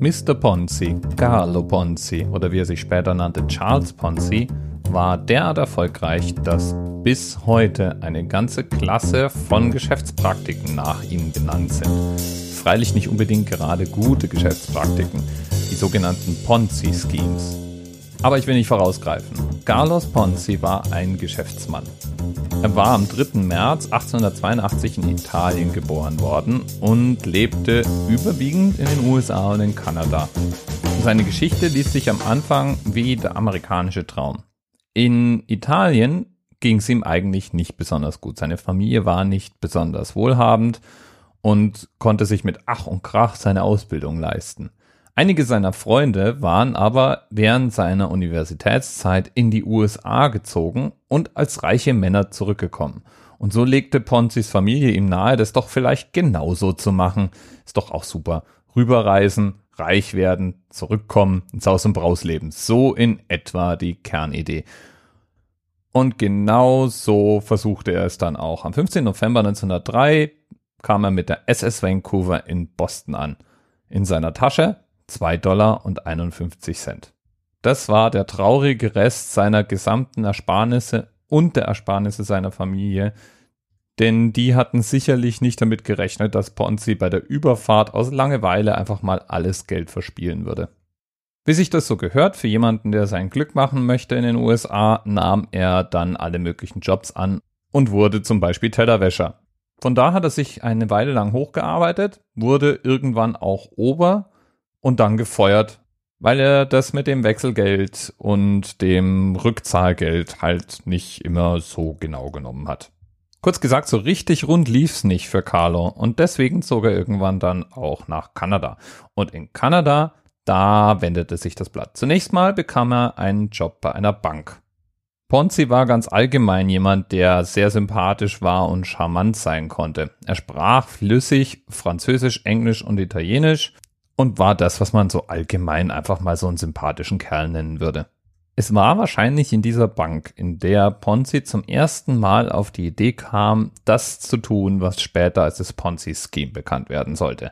Mr. Ponzi, Carlo Ponzi oder wie er sich später nannte, Charles Ponzi, war derart erfolgreich, dass bis heute eine ganze Klasse von Geschäftspraktiken nach ihm benannt sind. Freilich nicht unbedingt gerade gute Geschäftspraktiken, die sogenannten Ponzi-Schemes. Aber ich will nicht vorausgreifen. Carlos Ponzi war ein Geschäftsmann. Er war am 3. März 1882 in Italien geboren worden und lebte überwiegend in den USA und in Kanada. Seine Geschichte liest sich am Anfang wie der amerikanische Traum. In Italien ging es ihm eigentlich nicht besonders gut. Seine Familie war nicht besonders wohlhabend und konnte sich mit Ach und Krach seine Ausbildung leisten. Einige seiner Freunde waren aber während seiner Universitätszeit in die USA gezogen und als reiche Männer zurückgekommen. Und so legte Ponzis Familie ihm nahe, das doch vielleicht genauso zu machen. Ist doch auch super. Rüberreisen, reich werden, zurückkommen, ins Haus und Braus leben. So in etwa die Kernidee. Und genau so versuchte er es dann auch. Am 15. November 1903 kam er mit der SS Vancouver in Boston an. In seiner Tasche 2 Dollar und 51 Cent. Das war der traurige Rest seiner gesamten Ersparnisse und der Ersparnisse seiner Familie, denn die hatten sicherlich nicht damit gerechnet, dass Ponzi bei der Überfahrt aus Langeweile einfach mal alles Geld verspielen würde. Wie sich das so gehört, für jemanden, der sein Glück machen möchte in den USA, nahm er dann alle möglichen Jobs an und wurde zum Beispiel Tellerwäscher. Von da hat er sich eine Weile lang hochgearbeitet, wurde irgendwann auch Ober und dann gefeuert, weil er das mit dem Wechselgeld und dem Rückzahlgeld halt nicht immer so genau genommen hat. Kurz gesagt, so richtig rund lief's nicht für Carlo und deswegen zog er irgendwann dann auch nach Kanada. Und in Kanada da wendete sich das Blatt. Zunächst mal bekam er einen Job bei einer Bank. Ponzi war ganz allgemein jemand, der sehr sympathisch war und charmant sein konnte. Er sprach flüssig Französisch, Englisch und Italienisch und war das, was man so allgemein einfach mal so einen sympathischen Kerl nennen würde. Es war wahrscheinlich in dieser Bank, in der Ponzi zum ersten Mal auf die Idee kam, das zu tun, was später als das Ponzi-Scheme bekannt werden sollte.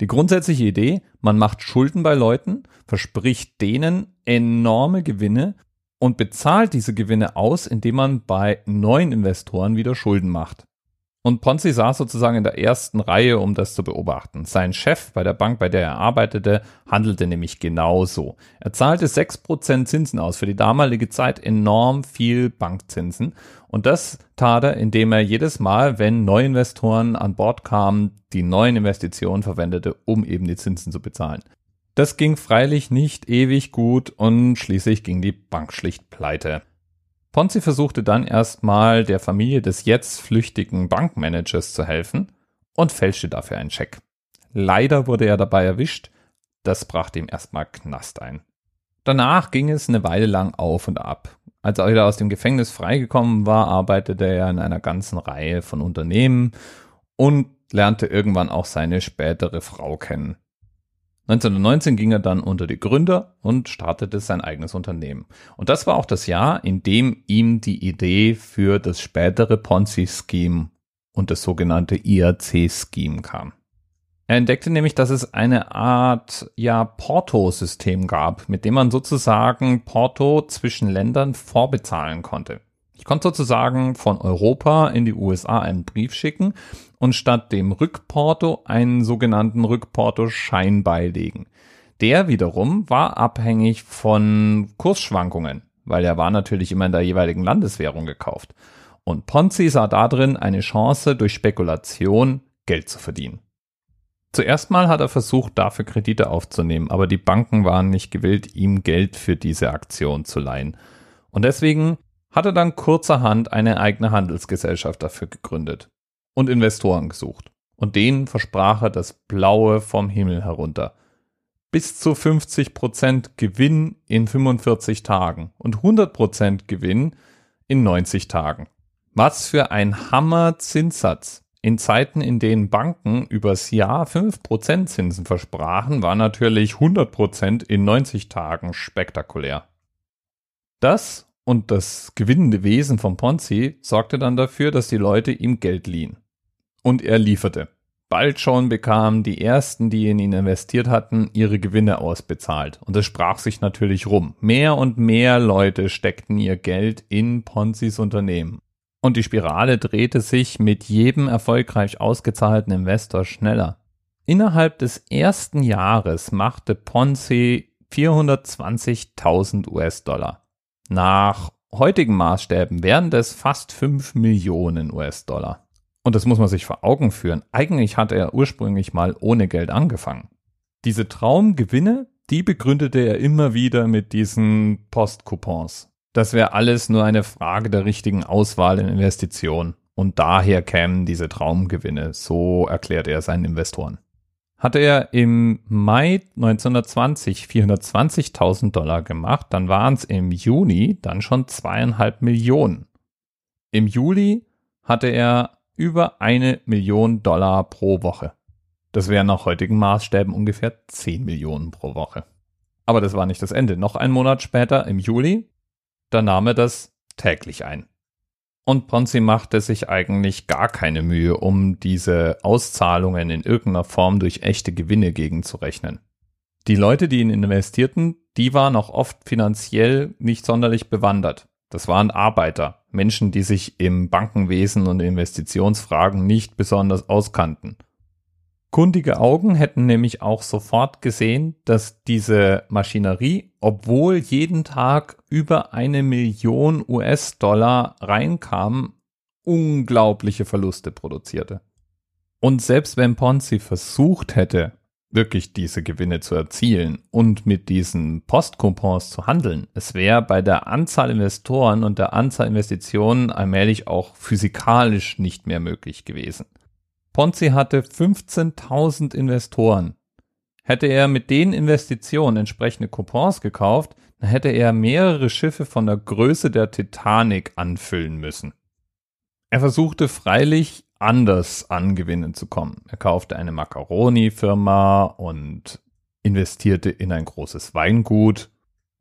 Die grundsätzliche Idee, man macht Schulden bei Leuten, verspricht denen enorme Gewinne und bezahlt diese Gewinne aus, indem man bei neuen Investoren wieder Schulden macht. Und Ponzi saß sozusagen in der ersten Reihe, um das zu beobachten. Sein Chef bei der Bank, bei der er arbeitete, handelte nämlich genauso. Er zahlte 6% Zinsen aus, für die damalige Zeit enorm viel Bankzinsen. Und das tat er, indem er jedes Mal, wenn Neuinvestoren an Bord kamen, die neuen Investitionen verwendete, um eben die Zinsen zu bezahlen. Das ging freilich nicht ewig gut und schließlich ging die Bank schlicht pleite. Ponzi versuchte dann erstmal der Familie des jetzt flüchtigen Bankmanagers zu helfen und fälschte dafür einen Scheck. Leider wurde er dabei erwischt, das brachte ihm erstmal Knast ein. Danach ging es eine Weile lang auf und ab. Als er wieder aus dem Gefängnis freigekommen war, arbeitete er in einer ganzen Reihe von Unternehmen und lernte irgendwann auch seine spätere Frau kennen. 1919 ging er dann unter die Gründer und startete sein eigenes Unternehmen. Und das war auch das Jahr, in dem ihm die Idee für das spätere Ponzi-Scheme und das sogenannte IRC-Scheme kam. Er entdeckte nämlich, dass es eine Art ja Porto-System gab, mit dem man sozusagen Porto zwischen Ländern vorbezahlen konnte. Ich konnte sozusagen von Europa in die USA einen Brief schicken und statt dem Rückporto einen sogenannten Rückporto-Schein beilegen. Der wiederum war abhängig von Kursschwankungen, weil er war natürlich immer in der jeweiligen Landeswährung gekauft. Und Ponzi sah darin eine Chance, durch Spekulation Geld zu verdienen. Zuerst mal hat er versucht, dafür Kredite aufzunehmen, aber die Banken waren nicht gewillt, ihm Geld für diese Aktion zu leihen. Und deswegen hat er dann kurzerhand eine eigene Handelsgesellschaft dafür gegründet und Investoren gesucht. Und denen versprach er das Blaue vom Himmel herunter. Bis zu 50% Gewinn in 45 Tagen und 100% Gewinn in 90 Tagen. Was für ein Hammer-Zinssatz. In Zeiten, in denen Banken übers Jahr 5% Zinsen versprachen, war natürlich 100% in 90 Tagen spektakulär. Das und das gewinnende Wesen von Ponzi sorgte dann dafür, dass die Leute ihm Geld liehen. Und er lieferte. bald schon bekamen die ersten, die in ihn investiert hatten, ihre Gewinne ausbezahlt. Und es sprach sich natürlich rum. Mehr und mehr Leute steckten ihr Geld in Ponzis Unternehmen. Und die Spirale drehte sich mit jedem erfolgreich ausgezahlten Investor schneller. Innerhalb des ersten Jahres machte Ponzi 420.000 US-Dollar. Nach heutigen Maßstäben wären das fast 5 Millionen US-Dollar. Und das muss man sich vor Augen führen. Eigentlich hatte er ursprünglich mal ohne Geld angefangen. Diese Traumgewinne, die begründete er immer wieder mit diesen Postcoupons. Das wäre alles nur eine Frage der richtigen Auswahl in Investitionen. Und daher kämen diese Traumgewinne, so erklärt er seinen Investoren. Hatte er im Mai 1920 420.000 Dollar gemacht, dann waren es im Juni dann schon zweieinhalb Millionen. Im Juli hatte er über eine Million Dollar pro Woche. Das wären nach heutigen Maßstäben ungefähr 10 Millionen pro Woche. Aber das war nicht das Ende. Noch einen Monat später, im Juli, da nahm er das täglich ein. Und Ponzi machte sich eigentlich gar keine Mühe, um diese Auszahlungen in irgendeiner Form durch echte Gewinne gegenzurechnen. Die Leute, die ihn investierten, die waren auch oft finanziell nicht sonderlich bewandert. Das waren Arbeiter, Menschen, die sich im Bankenwesen und Investitionsfragen nicht besonders auskannten. Kundige Augen hätten nämlich auch sofort gesehen, dass diese Maschinerie, obwohl jeden Tag über eine Million US-Dollar reinkam, unglaubliche Verluste produzierte. Und selbst wenn Ponzi versucht hätte, wirklich diese Gewinne zu erzielen und mit diesen Postcoupons zu handeln. Es wäre bei der Anzahl Investoren und der Anzahl Investitionen allmählich auch physikalisch nicht mehr möglich gewesen. Ponzi hatte 15.000 Investoren. Hätte er mit den Investitionen entsprechende Coupons gekauft, dann hätte er mehrere Schiffe von der Größe der Titanic anfüllen müssen. Er versuchte freilich anders an Gewinne zu kommen. Er kaufte eine Macaroni-Firma und investierte in ein großes Weingut.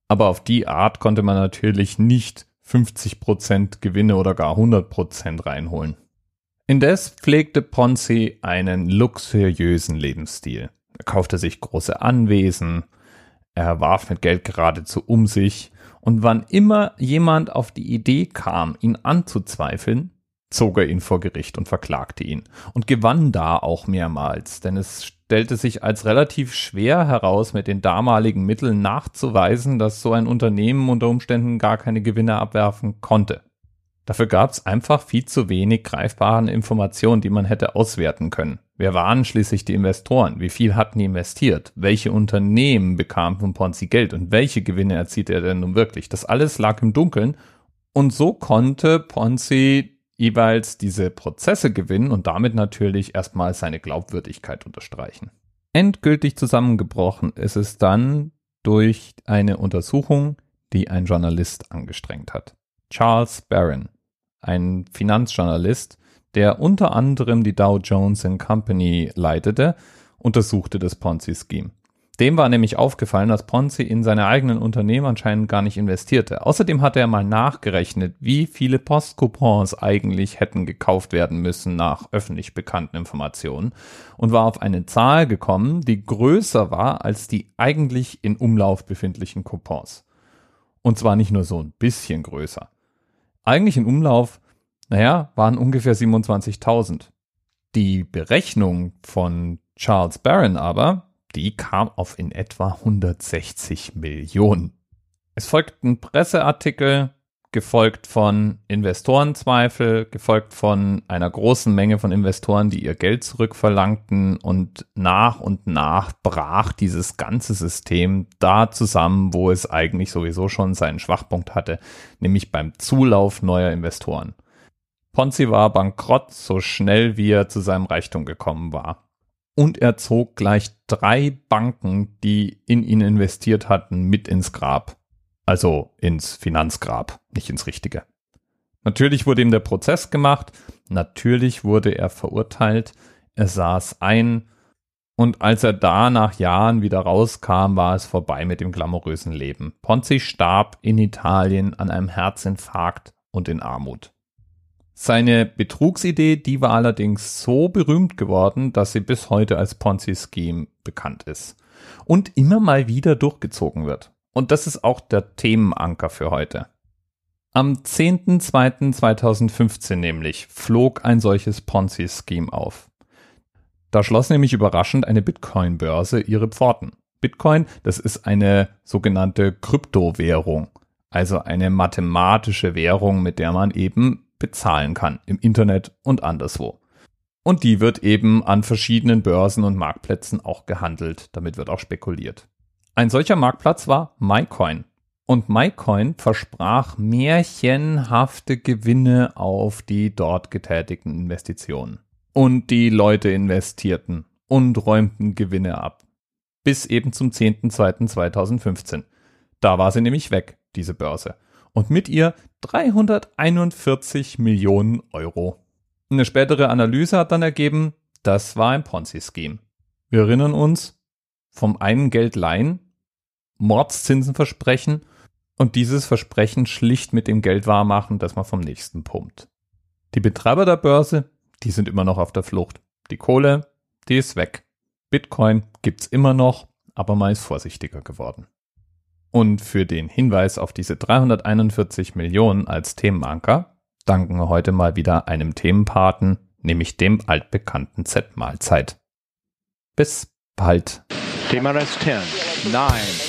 Aber auf die Art konnte man natürlich nicht 50% Gewinne oder gar 100% reinholen. Indes pflegte Ponzi einen luxuriösen Lebensstil. Er kaufte sich große Anwesen, er warf mit Geld geradezu um sich, und wann immer jemand auf die Idee kam, ihn anzuzweifeln, zog er ihn vor Gericht und verklagte ihn und gewann da auch mehrmals, denn es stellte sich als relativ schwer heraus, mit den damaligen Mitteln nachzuweisen, dass so ein Unternehmen unter Umständen gar keine Gewinne abwerfen konnte. Dafür gab es einfach viel zu wenig greifbaren Informationen, die man hätte auswerten können. Wer waren schließlich die Investoren? Wie viel hatten die investiert? Welche Unternehmen bekamen von Ponzi Geld und welche Gewinne erzielte er denn nun wirklich? Das alles lag im Dunkeln und so konnte Ponzi jeweils diese Prozesse gewinnen und damit natürlich erstmal seine Glaubwürdigkeit unterstreichen. Endgültig zusammengebrochen ist es dann durch eine Untersuchung, die ein Journalist angestrengt hat. Charles Barron, ein Finanzjournalist, der unter anderem die Dow Jones Company leitete, untersuchte das Ponzi-Scheme. Dem war nämlich aufgefallen, dass Ponzi in seine eigenen Unternehmen anscheinend gar nicht investierte. Außerdem hatte er mal nachgerechnet, wie viele Postcoupons eigentlich hätten gekauft werden müssen nach öffentlich bekannten Informationen und war auf eine Zahl gekommen, die größer war als die eigentlich in Umlauf befindlichen Coupons. Und zwar nicht nur so ein bisschen größer. Eigentlich in Umlauf, naja, waren ungefähr 27.000. Die Berechnung von Charles Barron aber, die kam auf in etwa 160 Millionen. Es folgten Presseartikel, gefolgt von Investorenzweifel, gefolgt von einer großen Menge von Investoren, die ihr Geld zurückverlangten und nach und nach brach dieses ganze System da zusammen, wo es eigentlich sowieso schon seinen Schwachpunkt hatte, nämlich beim Zulauf neuer Investoren. Ponzi war bankrott so schnell wie er zu seinem Reichtum gekommen war und er zog gleich drei Banken, die in ihn investiert hatten, mit ins Grab. Also ins Finanzgrab, nicht ins richtige. Natürlich wurde ihm der Prozess gemacht, natürlich wurde er verurteilt, er saß ein, und als er da nach Jahren wieder rauskam, war es vorbei mit dem glamourösen Leben. Ponzi starb in Italien an einem Herzinfarkt und in Armut. Seine Betrugsidee, die war allerdings so berühmt geworden, dass sie bis heute als Ponzi-Scheme bekannt ist und immer mal wieder durchgezogen wird. Und das ist auch der Themenanker für heute. Am 10.02.2015 nämlich flog ein solches Ponzi-Scheme auf. Da schloss nämlich überraschend eine Bitcoin-Börse ihre Pforten. Bitcoin, das ist eine sogenannte Kryptowährung, also eine mathematische Währung, mit der man eben bezahlen kann im Internet und anderswo. Und die wird eben an verschiedenen Börsen und Marktplätzen auch gehandelt. Damit wird auch spekuliert. Ein solcher Marktplatz war MyCoin. Und MyCoin versprach märchenhafte Gewinne auf die dort getätigten Investitionen. Und die Leute investierten und räumten Gewinne ab. Bis eben zum 10.02.2015. Da war sie nämlich weg, diese Börse. Und mit ihr 341 Millionen Euro. Eine spätere Analyse hat dann ergeben, das war ein Ponzi-Scheme. Wir erinnern uns, vom einen Geld leihen, Mordszinsen versprechen und dieses Versprechen schlicht mit dem Geld wahrmachen, das man vom nächsten pumpt. Die Betreiber der Börse, die sind immer noch auf der Flucht. Die Kohle, die ist weg. Bitcoin gibt's immer noch, aber man ist vorsichtiger geworden. Und für den Hinweis auf diese 341 Millionen als Themenanker danken wir heute mal wieder einem Themenpaten, nämlich dem altbekannten Z-Mahlzeit. Bis bald. Thema Rest 10, 9, 8,